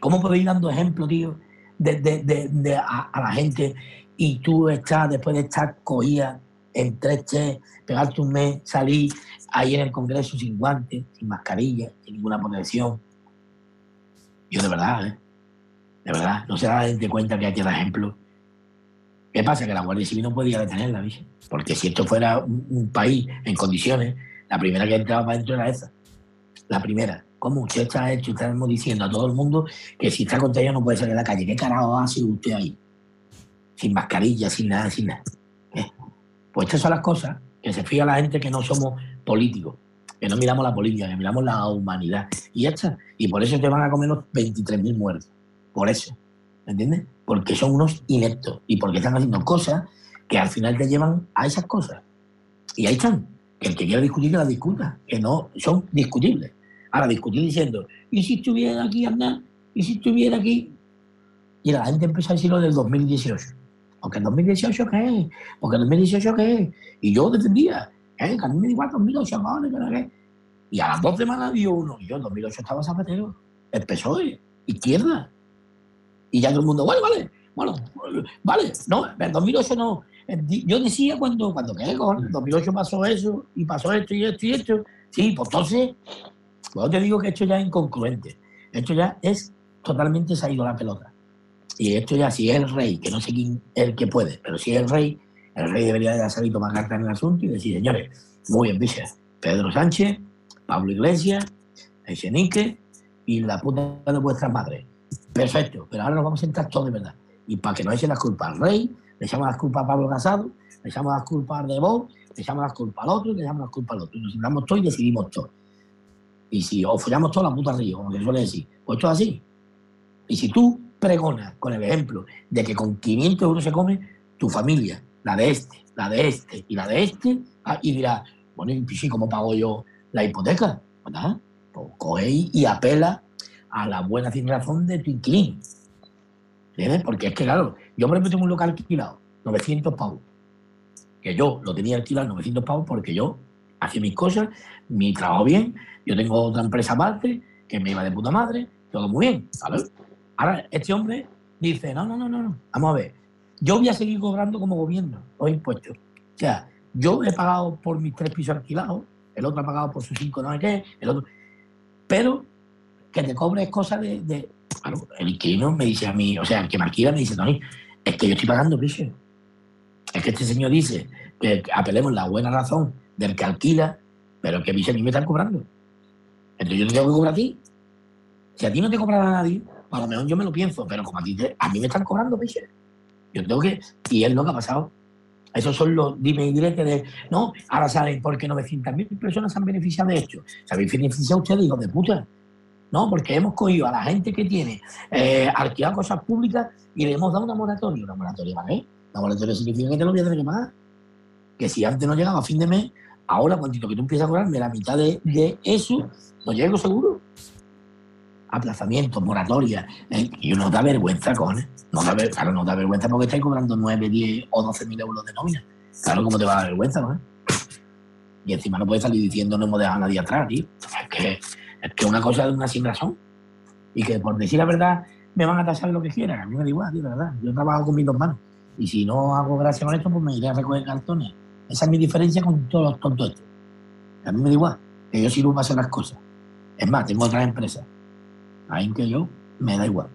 ¿Cómo podéis ir dando ejemplo, tío, de, a, la gente y tú estás, después de estar cogida en tres test, pegarte un mes, salir ahí en el Congreso sin guantes, sin mascarilla, sin ninguna protección. Yo de verdad, ¿eh? De verdad, no se da de cuenta que hay que dar ejemplo. ¿Qué pasa? Que la Guardia Civil no podía detenerla, ¿viste? Porque si esto fuera un, país en condiciones, la primera que entraba para adentro era esa. La primera. ¿Cómo usted está hecho? Estamos diciendo a todo el mundo que si está ella no puede salir a la calle. ¿Qué carajo hace usted ahí? Sin mascarilla, sin nada, sin nada. ¿Eh? Pues estas son las cosas que se fija la gente que no somos políticos, que no miramos la política, que miramos la humanidad. Y ya está. Y por eso te van a comer los 23.000 muertos. Por eso. ¿Me entiendes? Porque son unos ineptos y porque están haciendo cosas que al final te llevan a esas cosas. Y ahí están. Que el que quiera discutir, que las discuta. Que no son discutibles. Ahora, discutir diciendo, ¿y si estuviera aquí, anda? ¿Y si estuviera aquí? Y la gente empieza a decir lo del 2018. Porque el 2018 qué es, porque el 2018 qué es. Y yo defendía, ¿eh? que a mí me igual 2008, ¿qué? Y a las dos semanas dio uno. Y yo en 2008 estaba Zapatero, el PSOE, izquierda. Y ya todo el mundo, bueno, vale, bueno, vale, no, en 2008 no. Yo decía cuando, cuando ¿qué? En 2008 pasó eso, y pasó esto y esto y esto. Sí, pues entonces, pues te digo que esto ya es incongruente. Esto ya es totalmente se ha ido la pelota. Y esto ya, si es el rey, que no sé quién es el que puede, pero si es el rey, el rey debería de salir tomar carta en el asunto y decir, señores, muy bien, dice Pedro Sánchez, Pablo Iglesias, Echenique y la puta de vuestras madres. Perfecto, pero ahora nos vamos a sentar todos de verdad. Y para que no echen las culpas al rey, le echamos las culpas a Pablo Casado, le echamos las culpas a Debo, le echamos las culpas al otro, le echamos las culpas al otro. Nos sentamos todos y decidimos todo. Y si os follamos todos la puta río, como se suele decir, pues esto es así. Y si tú pregona con el ejemplo de que con 500 euros se come tu familia, la de este, la de este y la de este, ah, y dirá, bueno, ¿y cómo pago yo la hipoteca? Pues nada, pues coge y apela a la buena sin razón de inquilino. ¿Entiendes? Porque es que, claro, yo por ejemplo tengo un local alquilado, 900 pavos. Que yo lo tenía alquilado 900 pavos porque yo hacía mis cosas, mi trabajo bien, yo tengo otra empresa aparte que me iba de puta madre, todo muy bien. Ahora, este hombre dice, no, no, no, no, vamos a ver, yo voy a seguir cobrando como gobierno los impuestos. O sea, yo he pagado por mis tres pisos alquilados, el otro ha pagado por sus cinco no sé qué, el otro... Pero que te cobres cosas de... de el inquilino me dice a mí, o sea, el que me alquila me dice, Tony, es que yo estoy pagando piso. Es que este señor dice que apelemos la buena razón del que alquila, pero que a mí me están cobrando. Entonces yo te tengo que cobrar a ti. Si a ti no te cobra a nadie, a lo mejor yo me lo pienso, pero como a ti, a mí me están cobrando, piche. Yo tengo que, y es lo que ha pasado. Esos son los dime y direte de, no, ahora salen porque 900.000 personas han beneficiado de esto. ¿Se habéis beneficiado ustedes, hijos de puta? No, porque hemos cogido a la gente que tiene eh, alquilado cosas públicas y le hemos dado una moratoria. ¿Una moratoria ¿vale? Una moratoria significa que te lo voy a tener que pagar. Que si antes no llegaba a fin de mes, ahora cuando que tú empiezas a cobrarme la mitad de, eso, no llego seguro. Aplazamiento, moratoria. Eh, y uno da vergüenza, con No da, claro, no da vergüenza porque estáis cobrando 9, 10 o 12 mil euros de nómina. Claro, ¿cómo te va a dar vergüenza, no? Y encima no puedes salir diciendo no hemos dejado a nadie atrás, tío. Es que que una cosa es una sin razón. Y que por decir la verdad me van a tasar lo que quieran. A mí me da igual, tío, de verdad. Yo trabajo con mis dos manos. Y si no hago gracia con esto, pues me iré a recoger cartones. Esa es mi diferencia con todos los tontos. A mí me da igual. Que yo sirvo para hacer las cosas. Es más, tengo otras empresas. Ahí que yo me da igual.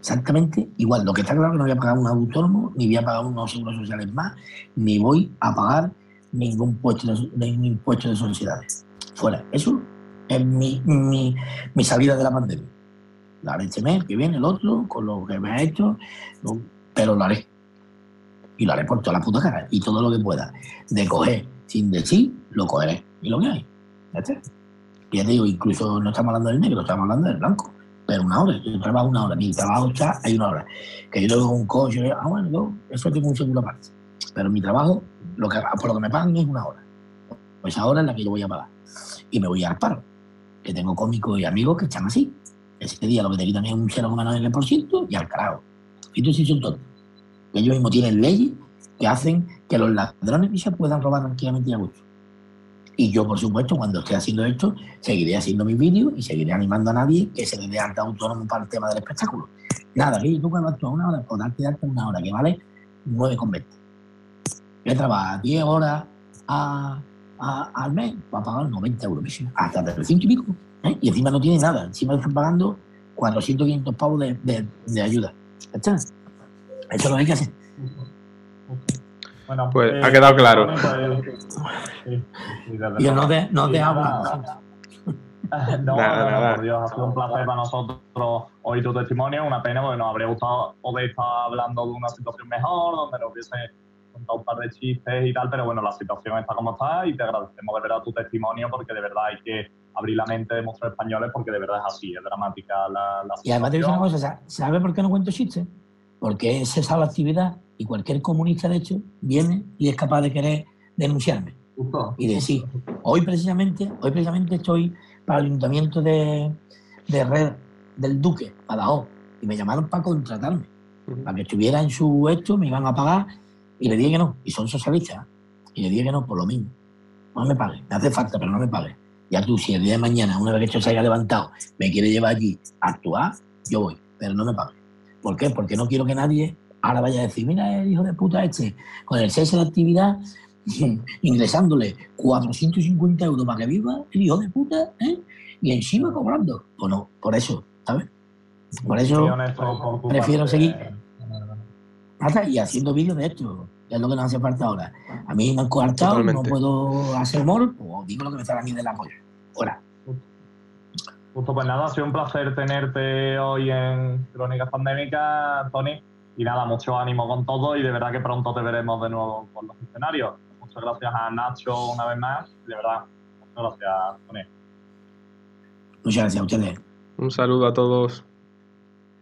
Exactamente igual. Lo que está claro es que no voy a pagar un autónomo, ni voy a pagar unos seguros sociales más, ni voy a pagar ningún, puesto de, ningún impuesto de sociedades. Fuera. Eso es mi, mi, salida de la pandemia. La haré este mes, que viene el otro, con lo que me ha hecho, pero lo haré. Y lo haré por toda la puta cara. Y todo lo que pueda. De coger sin decir, lo cogeré. Y lo que hay. Ya ya te digo, incluso no estamos hablando del negro, estamos hablando del blanco. Pero una hora, yo trabajo una hora, mi trabajo está, hay una hora. Que yo tengo un coche, ah, bueno, yo, eso tengo un seguro aparte. Pero mi trabajo, lo que, por lo que me pagan es una hora. Pues esa hora es la que yo voy a pagar. Y me voy al paro que tengo cómicos y amigos que están así. Ese día lo que te quitan es un 0,9% y al carajo. tú sí son tontos. Ellos mismos tienen leyes que hacen que los ladrones se puedan robar tranquilamente y a gusto. Y yo, por supuesto, cuando esté haciendo esto, seguiré haciendo mis vídeos y seguiré animando a nadie que se le dé alta autónomo para el tema del espectáculo. Nada, que tú cuando actúas una hora, por darte de alta una hora, que vale 9,20. Yo trabajo 10 horas a al mes va a pagar 90 euros, hasta 300 y pico. ¿eh? Y encima no tiene nada, encima están pagando 400, 500 pavos de, de, ayuda. ¿Está? Eso es lo que hay que hacer. Bueno, pues ha quedado claro. Pues, Yo no te, no te hablo. No, nada, por Dios, ha sido un placer para nosotros oír tu testimonio. Una pena porque nos habría gustado poder estar hablando de una situación mejor, donde nos hubiese un par de chistes y tal, pero bueno, la situación está como está y te agradecemos de verdad tu testimonio porque de verdad hay que abrir la mente de nuestros españoles porque de verdad es así, es dramática la, situación. Y además te digo una cosa, ¿sabes por qué no cuento chistes? Porque es esa la actividad y cualquier comunista, de hecho, viene y es capaz de querer denunciarme. y decir, hoy precisamente, hoy precisamente estoy para el ayuntamiento de, de Red del Duque, Badajoz, y me llamaron para contratarme, para que estuviera en su hecho, me iban a pagar y le dije que no, y son socialistas. Y le dije que no, por lo mismo. No me pague, me hace falta, pero no me pague. Ya tú, si el día de mañana, una vez que esto se haya levantado, me quiere llevar allí a actuar, yo voy, pero no me pague. ¿Por qué? Porque no quiero que nadie ahora vaya a decir, mira el hijo de puta este, con el cese de actividad, ingresándole 450 euros para que viva, el hijo de puta, ¿eh? y encima cobrando. Pues no, por eso, ¿sabes? Por eso prefiero seguir y haciendo vídeos de esto, que es lo que nos hace falta ahora. A mí me han coartado, no puedo hacer humor, pues digo lo que me sale a mí de la polla. Fuera. Justo, pues nada, ha sido un placer tenerte hoy en Crónicas Pandémicas, Tony. Y nada, mucho ánimo con todo y de verdad que pronto te veremos de nuevo por los escenarios. Muchas gracias a Nacho una vez más. De verdad, muchas gracias, Tony. Muchas gracias a ustedes. Un saludo a todos.